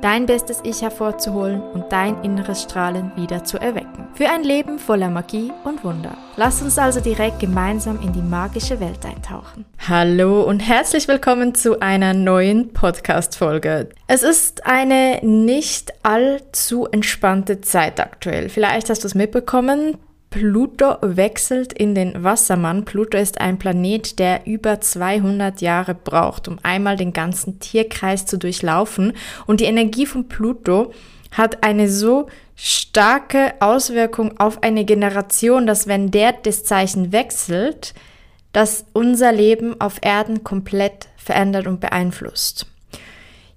dein bestes Ich hervorzuholen und dein inneres Strahlen wieder zu erwecken. Für ein Leben voller Magie und Wunder. Lass uns also direkt gemeinsam in die magische Welt eintauchen. Hallo und herzlich willkommen zu einer neuen Podcast-Folge. Es ist eine nicht allzu entspannte Zeit aktuell. Vielleicht hast du es mitbekommen. Pluto wechselt in den Wassermann. Pluto ist ein Planet, der über 200 Jahre braucht, um einmal den ganzen Tierkreis zu durchlaufen. Und die Energie von Pluto hat eine so starke Auswirkung auf eine Generation, dass wenn der das Zeichen wechselt, dass unser Leben auf Erden komplett verändert und beeinflusst.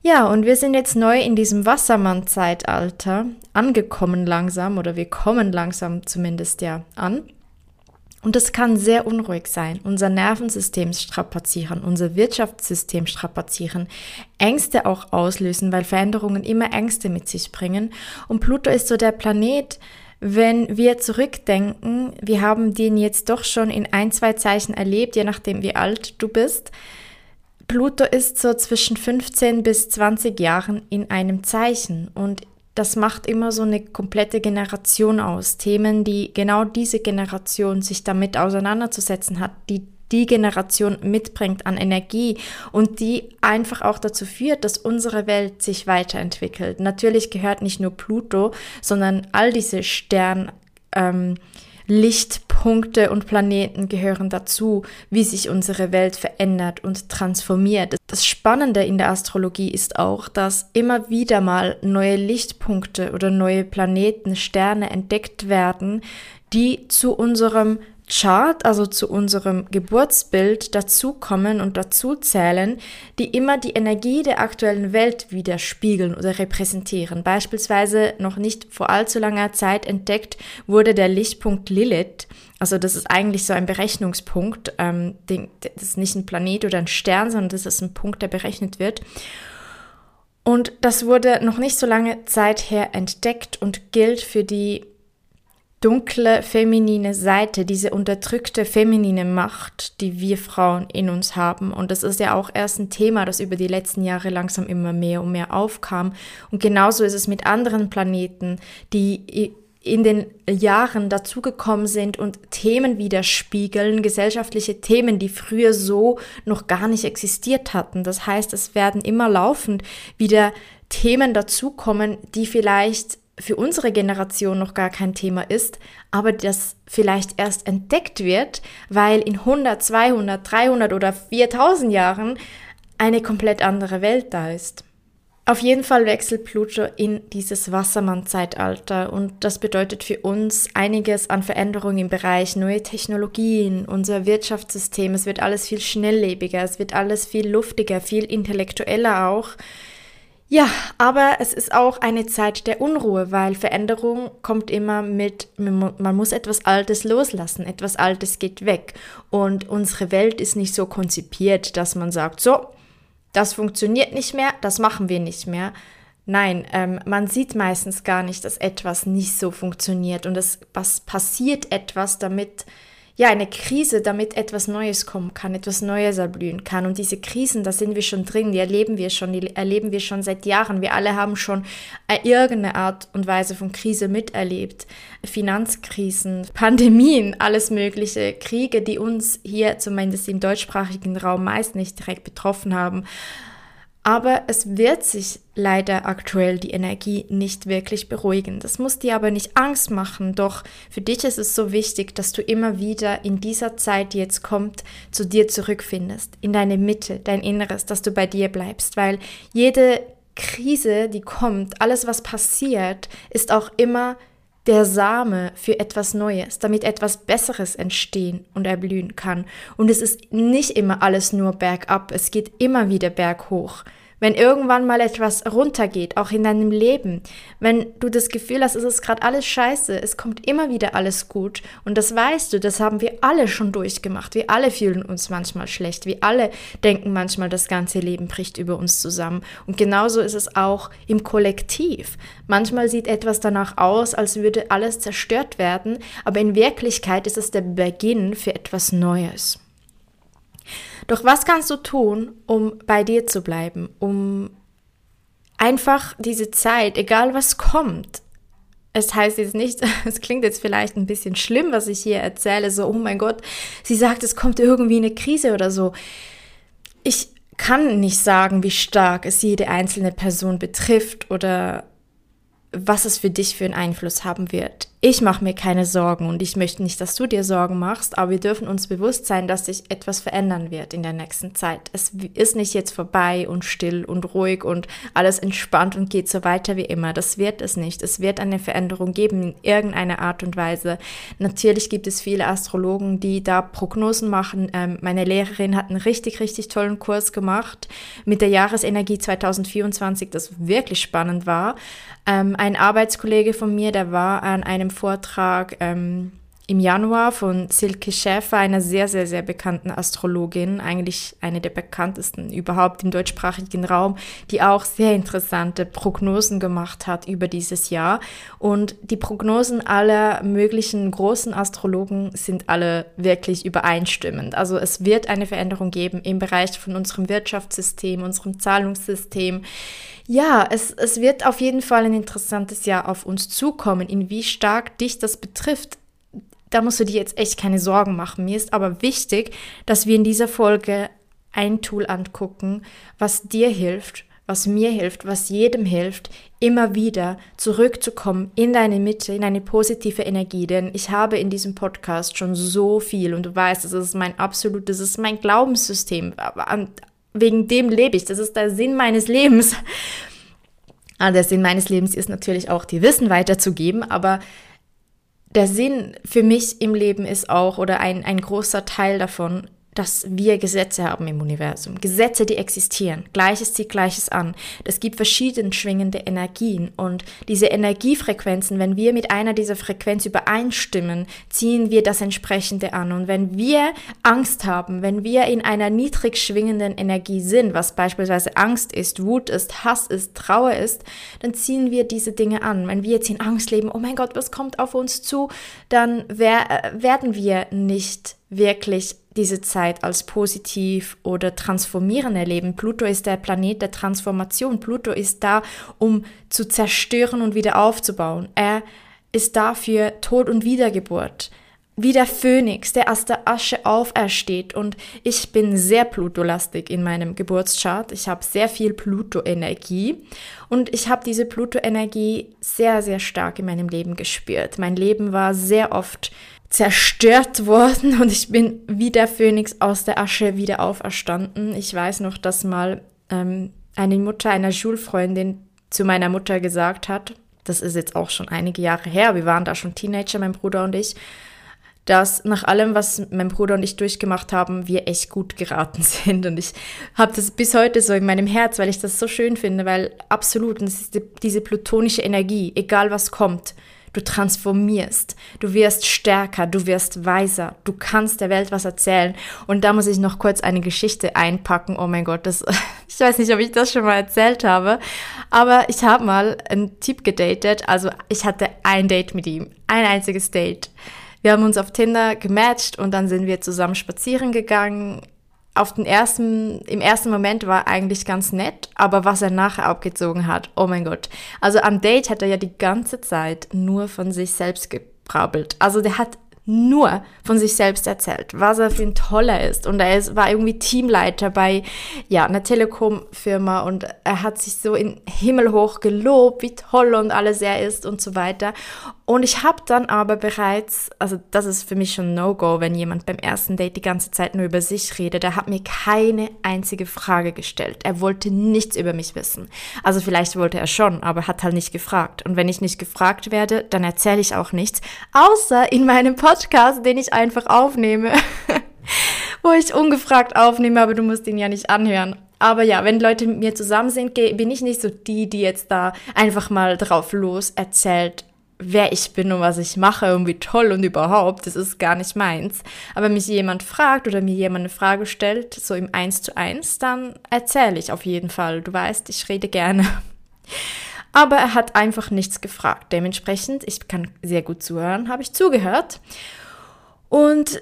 Ja, und wir sind jetzt neu in diesem Wassermann-Zeitalter angekommen langsam oder wir kommen langsam zumindest ja an. Und das kann sehr unruhig sein, unser Nervensystem strapazieren, unser Wirtschaftssystem strapazieren, Ängste auch auslösen, weil Veränderungen immer Ängste mit sich bringen. Und Pluto ist so der Planet, wenn wir zurückdenken, wir haben den jetzt doch schon in ein, zwei Zeichen erlebt, je nachdem wie alt du bist, Pluto ist so zwischen 15 bis 20 Jahren in einem Zeichen und das macht immer so eine komplette Generation aus. Themen, die genau diese Generation sich damit auseinanderzusetzen hat, die die Generation mitbringt an Energie und die einfach auch dazu führt, dass unsere Welt sich weiterentwickelt. Natürlich gehört nicht nur Pluto, sondern all diese Stern, ähm, Lichtpunkte und Planeten gehören dazu, wie sich unsere Welt verändert und transformiert. Das Spannende in der Astrologie ist auch, dass immer wieder mal neue Lichtpunkte oder neue Planeten, Sterne entdeckt werden, die zu unserem Chart, also zu unserem Geburtsbild, dazukommen und dazuzählen, die immer die Energie der aktuellen Welt widerspiegeln oder repräsentieren. Beispielsweise noch nicht vor allzu langer Zeit entdeckt wurde der Lichtpunkt Lilith. Also das ist eigentlich so ein Berechnungspunkt. Ähm, das ist nicht ein Planet oder ein Stern, sondern das ist ein Punkt, der berechnet wird. Und das wurde noch nicht so lange Zeit her entdeckt und gilt für die dunkle feminine Seite, diese unterdrückte feminine Macht, die wir Frauen in uns haben. Und das ist ja auch erst ein Thema, das über die letzten Jahre langsam immer mehr und mehr aufkam. Und genauso ist es mit anderen Planeten, die in den Jahren dazugekommen sind und Themen widerspiegeln, gesellschaftliche Themen, die früher so noch gar nicht existiert hatten. Das heißt, es werden immer laufend wieder Themen dazukommen, die vielleicht für unsere Generation noch gar kein Thema ist, aber das vielleicht erst entdeckt wird, weil in 100, 200, 300 oder 4000 Jahren eine komplett andere Welt da ist. Auf jeden Fall wechselt Pluto in dieses Wassermann-Zeitalter und das bedeutet für uns einiges an Veränderungen im Bereich neue Technologien, unser Wirtschaftssystem. Es wird alles viel schnelllebiger, es wird alles viel luftiger, viel intellektueller auch. Ja, aber es ist auch eine Zeit der Unruhe, weil Veränderung kommt immer mit, man muss etwas Altes loslassen, etwas Altes geht weg. Und unsere Welt ist nicht so konzipiert, dass man sagt, so, das funktioniert nicht mehr, das machen wir nicht mehr. Nein, ähm, man sieht meistens gar nicht, dass etwas nicht so funktioniert und es passiert etwas, damit ja, eine Krise, damit etwas Neues kommen kann, etwas Neues erblühen kann. Und diese Krisen, da sind wir schon drin, die erleben wir schon, die erleben wir schon seit Jahren. Wir alle haben schon äh, irgendeine Art und Weise von Krise miterlebt. Finanzkrisen, Pandemien, alles mögliche, Kriege, die uns hier zumindest im deutschsprachigen Raum meist nicht direkt betroffen haben. Aber es wird sich leider aktuell die Energie nicht wirklich beruhigen. Das muss dir aber nicht Angst machen, doch für dich ist es so wichtig, dass du immer wieder in dieser Zeit, die jetzt kommt, zu dir zurückfindest, in deine Mitte, dein Inneres, dass du bei dir bleibst, weil jede Krise, die kommt, alles, was passiert, ist auch immer der Same für etwas Neues, damit etwas Besseres entstehen und erblühen kann. Und es ist nicht immer alles nur bergab, es geht immer wieder berghoch. Wenn irgendwann mal etwas runtergeht, auch in deinem Leben, wenn du das Gefühl hast, es ist gerade alles scheiße, es kommt immer wieder alles gut und das weißt du, das haben wir alle schon durchgemacht. Wir alle fühlen uns manchmal schlecht, wir alle denken manchmal, das ganze Leben bricht über uns zusammen. Und genauso ist es auch im Kollektiv. Manchmal sieht etwas danach aus, als würde alles zerstört werden, aber in Wirklichkeit ist es der Beginn für etwas Neues. Doch was kannst du tun, um bei dir zu bleiben, um einfach diese Zeit, egal was kommt, es heißt jetzt nicht, es klingt jetzt vielleicht ein bisschen schlimm, was ich hier erzähle, so, oh mein Gott, sie sagt, es kommt irgendwie eine Krise oder so. Ich kann nicht sagen, wie stark es jede einzelne Person betrifft oder was es für dich für einen Einfluss haben wird ich mache mir keine Sorgen und ich möchte nicht, dass du dir Sorgen machst, aber wir dürfen uns bewusst sein, dass sich etwas verändern wird in der nächsten Zeit. Es ist nicht jetzt vorbei und still und ruhig und alles entspannt und geht so weiter wie immer. Das wird es nicht. Es wird eine Veränderung geben in irgendeiner Art und Weise. Natürlich gibt es viele Astrologen, die da Prognosen machen. Ähm, meine Lehrerin hat einen richtig, richtig tollen Kurs gemacht mit der Jahresenergie 2024, das wirklich spannend war. Ähm, ein Arbeitskollege von mir, der war an einem einem Vortrag ähm, im Januar von Silke Schäfer, einer sehr, sehr, sehr bekannten Astrologin, eigentlich eine der bekanntesten überhaupt im deutschsprachigen Raum, die auch sehr interessante Prognosen gemacht hat über dieses Jahr. Und die Prognosen aller möglichen großen Astrologen sind alle wirklich übereinstimmend. Also es wird eine Veränderung geben im Bereich von unserem Wirtschaftssystem, unserem Zahlungssystem. Ja, es, es wird auf jeden Fall ein interessantes Jahr auf uns zukommen. In wie stark dich das betrifft, da musst du dir jetzt echt keine Sorgen machen. Mir ist aber wichtig, dass wir in dieser Folge ein Tool angucken, was dir hilft, was mir hilft, was jedem hilft, immer wieder zurückzukommen in deine Mitte, in eine positive Energie. Denn ich habe in diesem Podcast schon so viel und du weißt, das ist mein absolutes, das ist mein Glaubenssystem. Wegen dem lebe ich. Das ist der Sinn meines Lebens. Ah, der Sinn meines Lebens ist natürlich auch, dir Wissen weiterzugeben, aber der Sinn für mich im Leben ist auch, oder ein, ein großer Teil davon, dass wir Gesetze haben im Universum. Gesetze, die existieren. Gleiches zieht Gleiches an. Es gibt verschieden schwingende Energien und diese Energiefrequenzen, wenn wir mit einer dieser Frequenzen übereinstimmen, ziehen wir das entsprechende an. Und wenn wir Angst haben, wenn wir in einer niedrig schwingenden Energie sind, was beispielsweise Angst ist, Wut ist, Hass ist, Trauer ist, dann ziehen wir diese Dinge an. Wenn wir jetzt in Angst leben, oh mein Gott, was kommt auf uns zu, dann werden wir nicht wirklich diese Zeit als positiv oder transformierend erleben. Pluto ist der Planet der Transformation. Pluto ist da, um zu zerstören und wieder aufzubauen. Er ist da für Tod und Wiedergeburt. Wie der Phönix, der aus der Asche aufersteht. Und ich bin sehr Pluto-lastig in meinem Geburtschart. Ich habe sehr viel Pluto-Energie. Und ich habe diese Pluto-Energie sehr, sehr stark in meinem Leben gespürt. Mein Leben war sehr oft zerstört worden und ich bin wie der Phönix aus der Asche wieder auferstanden. Ich weiß noch, dass mal ähm, eine Mutter einer Schulfreundin zu meiner Mutter gesagt hat, das ist jetzt auch schon einige Jahre her, wir waren da schon Teenager, mein Bruder und ich, dass nach allem, was mein Bruder und ich durchgemacht haben, wir echt gut geraten sind. Und ich habe das bis heute so in meinem Herz, weil ich das so schön finde, weil absolut, und das ist die, diese plutonische Energie, egal was kommt, Du transformierst, du wirst stärker, du wirst weiser, du kannst der Welt was erzählen. Und da muss ich noch kurz eine Geschichte einpacken. Oh mein Gott, das, ich weiß nicht, ob ich das schon mal erzählt habe, aber ich habe mal einen Typ gedatet. Also ich hatte ein Date mit ihm, ein einziges Date. Wir haben uns auf Tinder gematcht und dann sind wir zusammen spazieren gegangen auf den ersten, im ersten Moment war eigentlich ganz nett, aber was er nachher abgezogen hat, oh mein Gott. Also am Date hat er ja die ganze Zeit nur von sich selbst gebrabbelt. Also der hat nur von sich selbst erzählt, was er für ein Toller ist. Und er ist, war irgendwie Teamleiter bei ja, einer Telekom-Firma und er hat sich so in Himmel hoch gelobt, wie toll und alles er ist und so weiter. Und ich habe dann aber bereits, also das ist für mich schon No-Go, wenn jemand beim ersten Date die ganze Zeit nur über sich redet. Er hat mir keine einzige Frage gestellt. Er wollte nichts über mich wissen. Also vielleicht wollte er schon, aber hat halt nicht gefragt. Und wenn ich nicht gefragt werde, dann erzähle ich auch nichts, außer in meinem Podcast, den ich einfach aufnehme. wo ich ungefragt aufnehme, aber du musst ihn ja nicht anhören. Aber ja, wenn Leute mit mir zusammen sind, bin ich nicht so die, die jetzt da einfach mal drauf los erzählt, wer ich bin und was ich mache und wie toll und überhaupt, das ist gar nicht meins. Aber wenn mich jemand fragt oder mir jemand eine Frage stellt, so im Eins zu eins, dann erzähle ich auf jeden Fall. Du weißt, ich rede gerne. Aber er hat einfach nichts gefragt. Dementsprechend, ich kann sehr gut zuhören, habe ich zugehört. Und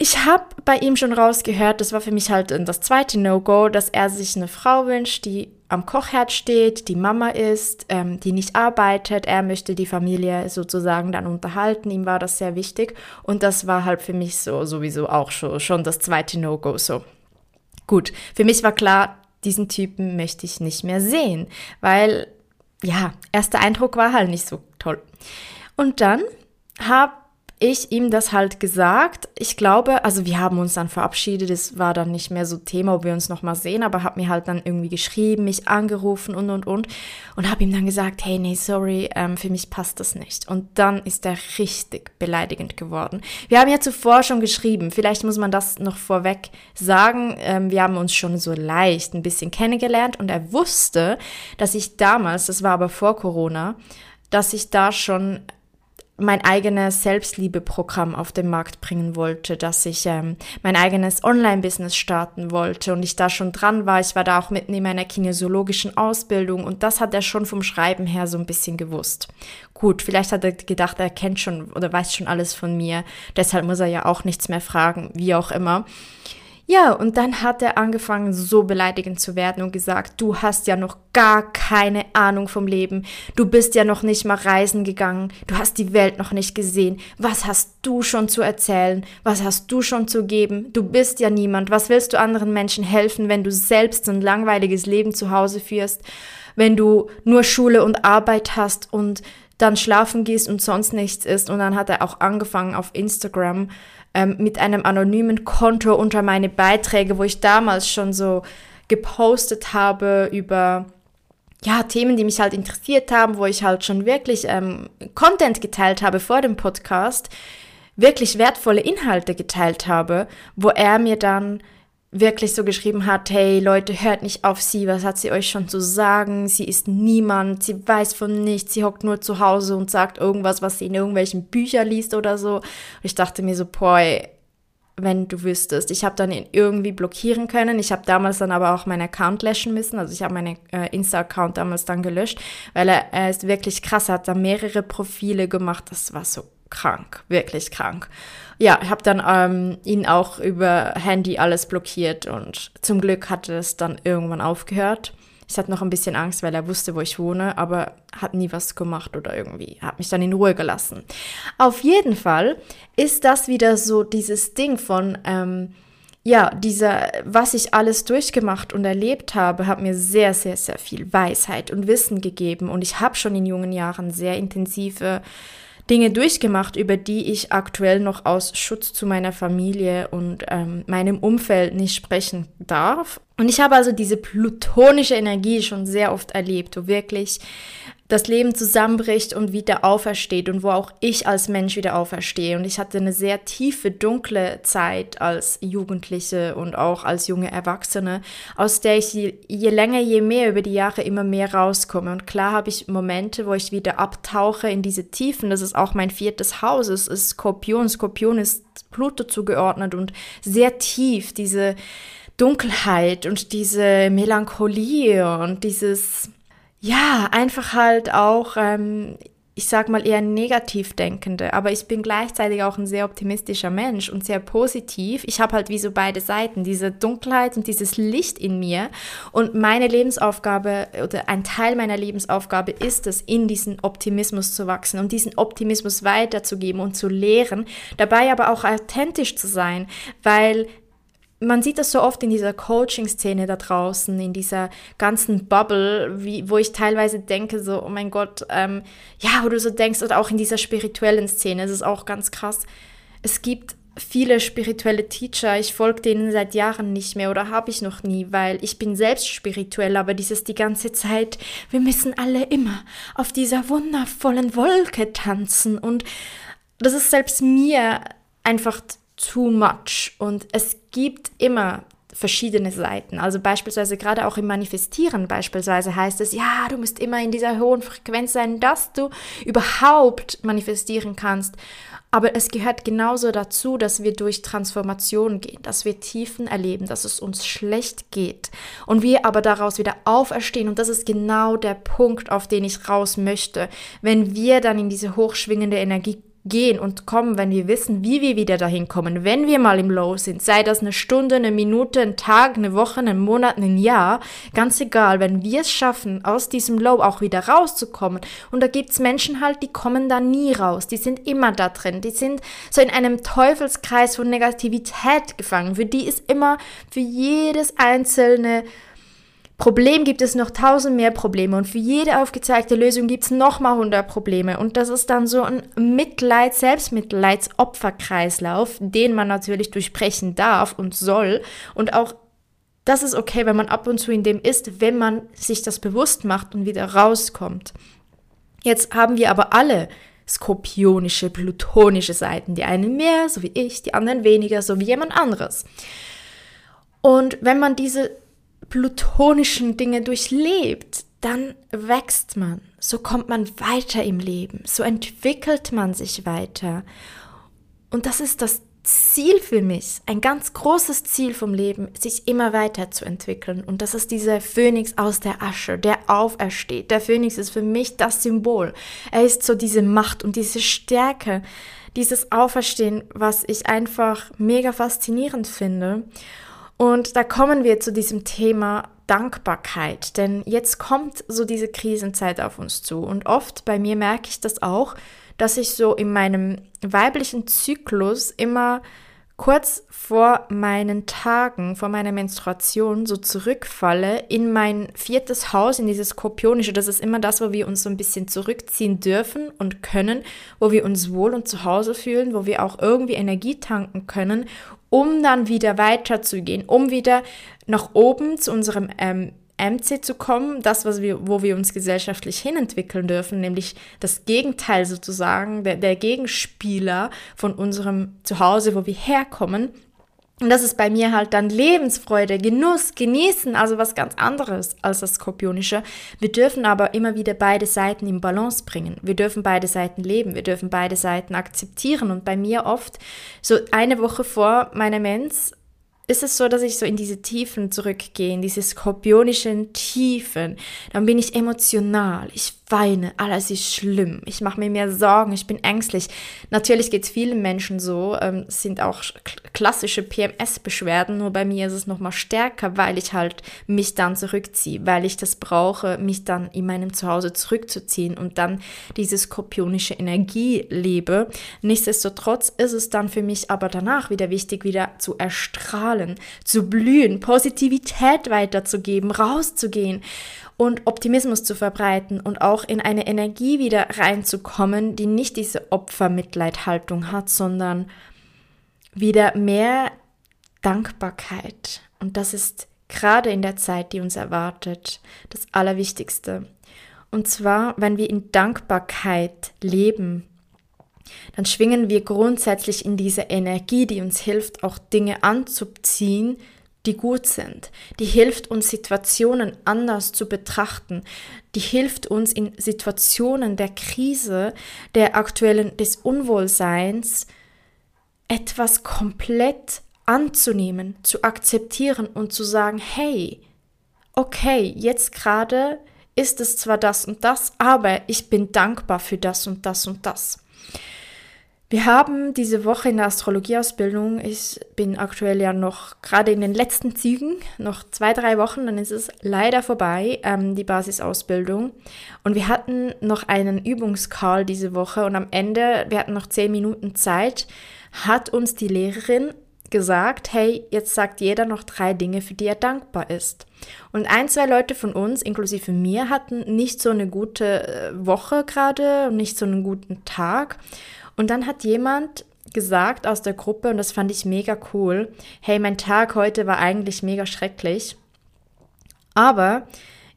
ich habe bei ihm schon rausgehört, das war für mich halt das zweite No-Go, dass er sich eine Frau wünscht, die am Kochherd steht, die Mama ist, ähm, die nicht arbeitet. Er möchte die Familie sozusagen dann unterhalten. Ihm war das sehr wichtig. Und das war halt für mich so sowieso auch schon, schon das zweite No-Go so. Gut, für mich war klar, diesen Typen möchte ich nicht mehr sehen, weil ja, erster Eindruck war halt nicht so toll. Und dann habe ich ihm das halt gesagt. Ich glaube, also wir haben uns dann verabschiedet, es war dann nicht mehr so Thema, ob wir uns nochmal sehen, aber hat mir halt dann irgendwie geschrieben, mich angerufen und und und und habe ihm dann gesagt, hey, nee, sorry, ähm, für mich passt das nicht. Und dann ist er richtig beleidigend geworden. Wir haben ja zuvor schon geschrieben, vielleicht muss man das noch vorweg sagen, ähm, wir haben uns schon so leicht ein bisschen kennengelernt und er wusste, dass ich damals, das war aber vor Corona, dass ich da schon mein eigenes Selbstliebeprogramm auf den Markt bringen wollte, dass ich ähm, mein eigenes Online-Business starten wollte und ich da schon dran war. Ich war da auch mitten in meiner kinesiologischen Ausbildung und das hat er schon vom Schreiben her so ein bisschen gewusst. Gut, vielleicht hat er gedacht, er kennt schon oder weiß schon alles von mir, deshalb muss er ja auch nichts mehr fragen, wie auch immer. Ja, und dann hat er angefangen, so beleidigend zu werden und gesagt, du hast ja noch gar keine Ahnung vom Leben, du bist ja noch nicht mal reisen gegangen, du hast die Welt noch nicht gesehen, was hast du schon zu erzählen, was hast du schon zu geben, du bist ja niemand, was willst du anderen Menschen helfen, wenn du selbst ein langweiliges Leben zu Hause führst, wenn du nur Schule und Arbeit hast und dann schlafen gehst und sonst nichts ist. Und dann hat er auch angefangen auf Instagram ähm, mit einem anonymen Konto unter meine Beiträge, wo ich damals schon so gepostet habe über ja, Themen, die mich halt interessiert haben, wo ich halt schon wirklich ähm, Content geteilt habe vor dem Podcast, wirklich wertvolle Inhalte geteilt habe, wo er mir dann wirklich so geschrieben hat, hey Leute, hört nicht auf sie, was hat sie euch schon zu sagen? Sie ist niemand, sie weiß von nichts, sie hockt nur zu Hause und sagt irgendwas, was sie in irgendwelchen Büchern liest oder so. Und ich dachte mir so, boy, wenn du wüsstest. Ich habe dann ihn irgendwie blockieren können. Ich habe damals dann aber auch meinen Account löschen müssen. Also ich habe meinen äh, Insta-Account damals dann gelöscht, weil er, er ist wirklich krass. Er hat da mehrere Profile gemacht. Das war so krank, wirklich krank. Ja, ich habe dann ähm, ihn auch über Handy alles blockiert und zum Glück hatte es dann irgendwann aufgehört. Ich hatte noch ein bisschen Angst, weil er wusste, wo ich wohne, aber hat nie was gemacht oder irgendwie, hat mich dann in Ruhe gelassen. Auf jeden Fall ist das wieder so dieses Ding von, ähm, ja, dieser, was ich alles durchgemacht und erlebt habe, hat mir sehr, sehr, sehr viel Weisheit und Wissen gegeben und ich habe schon in jungen Jahren sehr intensive Dinge durchgemacht, über die ich aktuell noch aus Schutz zu meiner Familie und ähm, meinem Umfeld nicht sprechen darf. Und ich habe also diese plutonische Energie schon sehr oft erlebt, wo wirklich das Leben zusammenbricht und wieder aufersteht und wo auch ich als Mensch wieder auferstehe. Und ich hatte eine sehr tiefe, dunkle Zeit als Jugendliche und auch als junge Erwachsene, aus der ich je, je länger, je mehr über die Jahre immer mehr rauskomme. Und klar habe ich Momente, wo ich wieder abtauche in diese Tiefen. Das ist auch mein viertes Haus. Es ist Skorpion. Skorpion ist Pluto zugeordnet und sehr tief diese Dunkelheit und diese Melancholie und dieses ja, einfach halt auch, ähm, ich sag mal eher negativ denkende, aber ich bin gleichzeitig auch ein sehr optimistischer Mensch und sehr positiv. Ich habe halt wie so beide Seiten, diese Dunkelheit und dieses Licht in mir. Und meine Lebensaufgabe oder ein Teil meiner Lebensaufgabe ist es, in diesen Optimismus zu wachsen und diesen Optimismus weiterzugeben und zu lehren, dabei aber auch authentisch zu sein, weil man sieht das so oft in dieser Coaching-Szene da draußen, in dieser ganzen Bubble, wie, wo ich teilweise denke, so, oh mein Gott, ähm, ja, wo du so denkst, oder auch in dieser spirituellen Szene, es ist auch ganz krass. Es gibt viele spirituelle Teacher, ich folge denen seit Jahren nicht mehr oder habe ich noch nie, weil ich bin selbst spirituell, aber dieses die ganze Zeit, wir müssen alle immer auf dieser wundervollen Wolke tanzen und das ist selbst mir einfach too much. Und es gibt immer verschiedene Seiten. Also beispielsweise gerade auch im Manifestieren beispielsweise heißt es, ja, du musst immer in dieser hohen Frequenz sein, dass du überhaupt manifestieren kannst. Aber es gehört genauso dazu, dass wir durch Transformation gehen, dass wir Tiefen erleben, dass es uns schlecht geht und wir aber daraus wieder auferstehen. Und das ist genau der Punkt, auf den ich raus möchte. Wenn wir dann in diese hochschwingende Energie gehen und kommen, wenn wir wissen, wie wir wieder dahin kommen, wenn wir mal im Low sind, sei das eine Stunde, eine Minute, ein Tag, eine Woche, einen Monat, ein Jahr, ganz egal, wenn wir es schaffen, aus diesem Low auch wieder rauszukommen. Und da gibt's Menschen halt, die kommen da nie raus, die sind immer da drin, die sind so in einem Teufelskreis von Negativität gefangen. Für die ist immer, für jedes einzelne Problem gibt es noch tausend mehr Probleme und für jede aufgezeigte Lösung gibt es nochmal hundert Probleme. Und das ist dann so ein Mitleid, Selbstmitleids-Opferkreislauf, den man natürlich durchbrechen darf und soll. Und auch das ist okay, wenn man ab und zu in dem ist, wenn man sich das bewusst macht und wieder rauskommt. Jetzt haben wir aber alle skorpionische, plutonische Seiten. Die einen mehr, so wie ich, die anderen weniger, so wie jemand anderes. Und wenn man diese plutonischen Dinge durchlebt, dann wächst man, so kommt man weiter im Leben, so entwickelt man sich weiter. Und das ist das Ziel für mich, ein ganz großes Ziel vom Leben, sich immer weiterzuentwickeln. Und das ist dieser Phönix aus der Asche, der aufersteht. Der Phönix ist für mich das Symbol. Er ist so diese Macht und diese Stärke, dieses Auferstehen, was ich einfach mega faszinierend finde. Und da kommen wir zu diesem Thema Dankbarkeit, denn jetzt kommt so diese Krisenzeit auf uns zu und oft bei mir merke ich das auch, dass ich so in meinem weiblichen Zyklus immer kurz vor meinen Tagen, vor meiner Menstruation so zurückfalle in mein viertes Haus, in dieses Skorpionische. Das ist immer das, wo wir uns so ein bisschen zurückziehen dürfen und können, wo wir uns wohl und zu Hause fühlen, wo wir auch irgendwie Energie tanken können, um dann wieder weiterzugehen, um wieder nach oben zu unserem ähm, MC zu kommen, das, was wir, wo wir uns gesellschaftlich hinentwickeln dürfen, nämlich das Gegenteil sozusagen, der, der Gegenspieler von unserem Zuhause, wo wir herkommen. Und das ist bei mir halt dann Lebensfreude, Genuss, Genießen, also was ganz anderes als das Skorpionische. Wir dürfen aber immer wieder beide Seiten im Balance bringen. Wir dürfen beide Seiten leben, wir dürfen beide Seiten akzeptieren. Und bei mir oft, so eine Woche vor meiner Mens, ist es so, dass ich so in diese Tiefen zurückgehe, in diese skorpionischen Tiefen. Dann bin ich emotional, ich weine, alles ist schlimm, ich mache mir mehr Sorgen, ich bin ängstlich. Natürlich geht es vielen Menschen so, ähm, sind auch klassische PMS-Beschwerden, nur bei mir ist es nochmal stärker, weil ich halt mich dann zurückziehe, weil ich das brauche, mich dann in meinem Zuhause zurückzuziehen und dann diese skorpionische Energie lebe. Nichtsdestotrotz ist es dann für mich aber danach wieder wichtig, wieder zu erstrahlen, zu blühen, Positivität weiterzugeben, rauszugehen und Optimismus zu verbreiten und auch in eine Energie wieder reinzukommen, die nicht diese Opfermitleidhaltung hat, sondern wieder mehr Dankbarkeit. Und das ist gerade in der Zeit, die uns erwartet, das Allerwichtigste. Und zwar, wenn wir in Dankbarkeit leben, dann schwingen wir grundsätzlich in diese Energie, die uns hilft, auch Dinge anzuziehen, die gut sind, die hilft uns Situationen anders zu betrachten, die hilft uns in Situationen der Krise, der aktuellen des Unwohlseins etwas komplett anzunehmen, zu akzeptieren und zu sagen, hey, okay, jetzt gerade ist es zwar das und das, aber ich bin dankbar für das und das und das. Wir haben diese Woche in der Astrologieausbildung, ich bin aktuell ja noch gerade in den letzten Zügen, noch zwei, drei Wochen, dann ist es leider vorbei, ähm, die Basisausbildung. Und wir hatten noch einen Übungscall diese Woche und am Ende, wir hatten noch zehn Minuten Zeit, hat uns die Lehrerin gesagt, hey, jetzt sagt jeder noch drei Dinge, für die er dankbar ist. Und ein, zwei Leute von uns, inklusive mir, hatten nicht so eine gute äh, Woche gerade und nicht so einen guten Tag. Und dann hat jemand gesagt aus der Gruppe, und das fand ich mega cool, hey, mein Tag heute war eigentlich mega schrecklich, aber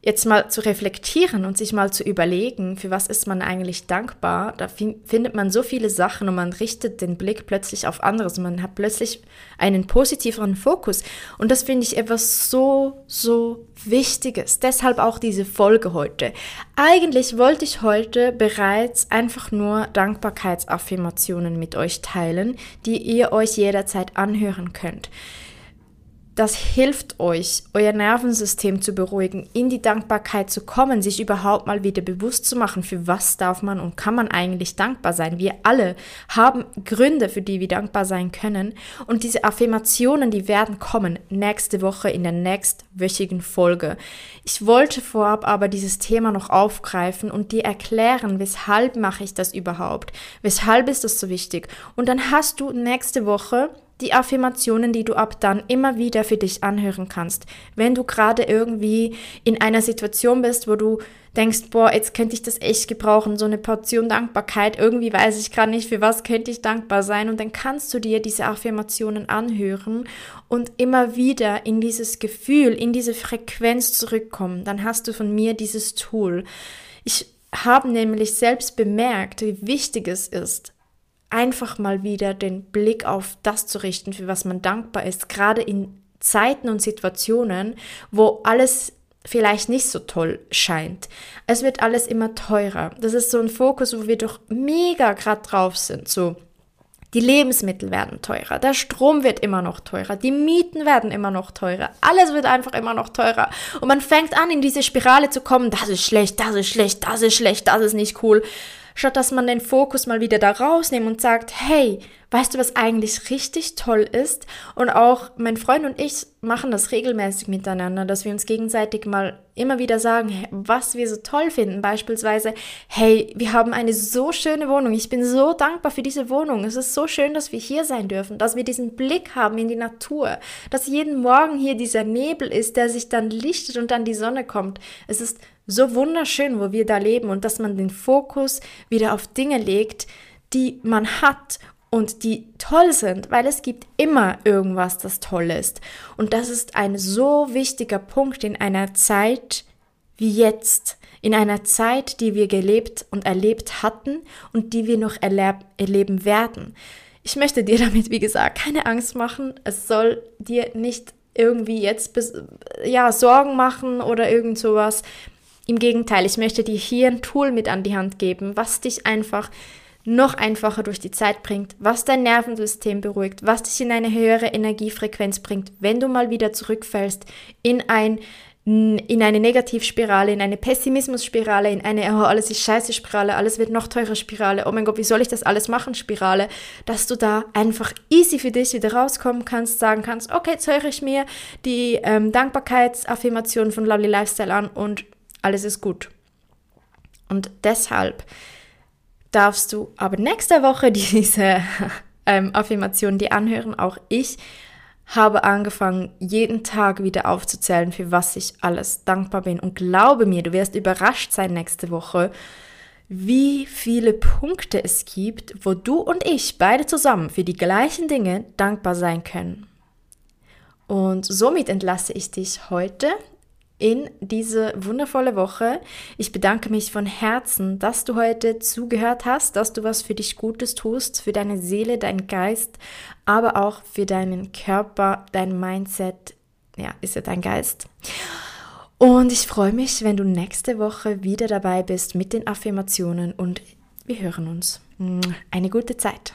jetzt mal zu reflektieren und sich mal zu überlegen, für was ist man eigentlich dankbar, da findet man so viele Sachen und man richtet den Blick plötzlich auf anderes. Man hat plötzlich einen positiveren Fokus. Und das finde ich etwas so, so Wichtiges. Deshalb auch diese Folge heute. Eigentlich wollte ich heute bereits einfach nur Dankbarkeitsaffirmationen mit euch teilen, die ihr euch jederzeit anhören könnt das hilft euch, euer Nervensystem zu beruhigen, in die Dankbarkeit zu kommen, sich überhaupt mal wieder bewusst zu machen, für was darf man und kann man eigentlich dankbar sein. Wir alle haben Gründe, für die wir dankbar sein können. Und diese Affirmationen, die werden kommen nächste Woche in der nächstwöchigen Folge. Ich wollte vorab aber dieses Thema noch aufgreifen und dir erklären, weshalb mache ich das überhaupt? Weshalb ist das so wichtig? Und dann hast du nächste Woche die Affirmationen, die du ab dann immer wieder für dich anhören kannst. Wenn du gerade irgendwie in einer Situation bist, wo du denkst, boah, jetzt könnte ich das echt gebrauchen, so eine Portion Dankbarkeit, irgendwie weiß ich gerade nicht, für was könnte ich dankbar sein und dann kannst du dir diese Affirmationen anhören und immer wieder in dieses Gefühl, in diese Frequenz zurückkommen. Dann hast du von mir dieses Tool. Ich habe nämlich selbst bemerkt, wie wichtig es ist, einfach mal wieder den Blick auf das zu richten, für was man dankbar ist, gerade in Zeiten und Situationen, wo alles vielleicht nicht so toll scheint. Es wird alles immer teurer. Das ist so ein Fokus, wo wir doch mega gerade drauf sind. So, die Lebensmittel werden teurer, der Strom wird immer noch teurer, die Mieten werden immer noch teurer, alles wird einfach immer noch teurer. Und man fängt an, in diese Spirale zu kommen, das ist schlecht, das ist schlecht, das ist schlecht, das ist nicht cool statt dass man den Fokus mal wieder da rausnimmt und sagt, hey, weißt du, was eigentlich richtig toll ist? Und auch mein Freund und ich machen das regelmäßig miteinander, dass wir uns gegenseitig mal immer wieder sagen, was wir so toll finden. Beispielsweise, hey, wir haben eine so schöne Wohnung. Ich bin so dankbar für diese Wohnung. Es ist so schön, dass wir hier sein dürfen, dass wir diesen Blick haben in die Natur, dass jeden Morgen hier dieser Nebel ist, der sich dann lichtet und dann die Sonne kommt. Es ist so wunderschön, wo wir da leben und dass man den Fokus wieder auf Dinge legt, die man hat und die toll sind, weil es gibt immer irgendwas, das toll ist. Und das ist ein so wichtiger Punkt in einer Zeit wie jetzt, in einer Zeit, die wir gelebt und erlebt hatten und die wir noch erleb erleben werden. Ich möchte dir damit, wie gesagt, keine Angst machen. Es soll dir nicht irgendwie jetzt ja Sorgen machen oder irgend sowas. Im Gegenteil, ich möchte dir hier ein Tool mit an die Hand geben, was dich einfach noch einfacher durch die Zeit bringt, was dein Nervensystem beruhigt, was dich in eine höhere Energiefrequenz bringt, wenn du mal wieder zurückfällst in ein in eine Negativspirale, in eine Pessimismusspirale, in eine oh, alles ist scheiße Spirale, alles wird noch teurer Spirale, oh mein Gott, wie soll ich das alles machen Spirale, dass du da einfach easy für dich wieder rauskommen kannst, sagen kannst, okay, jetzt höre ich mir die ähm, Dankbarkeitsaffirmation von Lovely Lifestyle an und alles ist gut. Und deshalb darfst du aber nächste Woche diese ähm, Affirmation die anhören. Auch ich habe angefangen, jeden Tag wieder aufzuzählen, für was ich alles dankbar bin. Und glaube mir, du wirst überrascht sein nächste Woche, wie viele Punkte es gibt, wo du und ich beide zusammen für die gleichen Dinge dankbar sein können. Und somit entlasse ich dich heute in diese wundervolle Woche. Ich bedanke mich von Herzen, dass du heute zugehört hast, dass du was für dich Gutes tust, für deine Seele, deinen Geist, aber auch für deinen Körper, dein Mindset. Ja, ist ja dein Geist. Und ich freue mich, wenn du nächste Woche wieder dabei bist mit den Affirmationen und wir hören uns. Eine gute Zeit.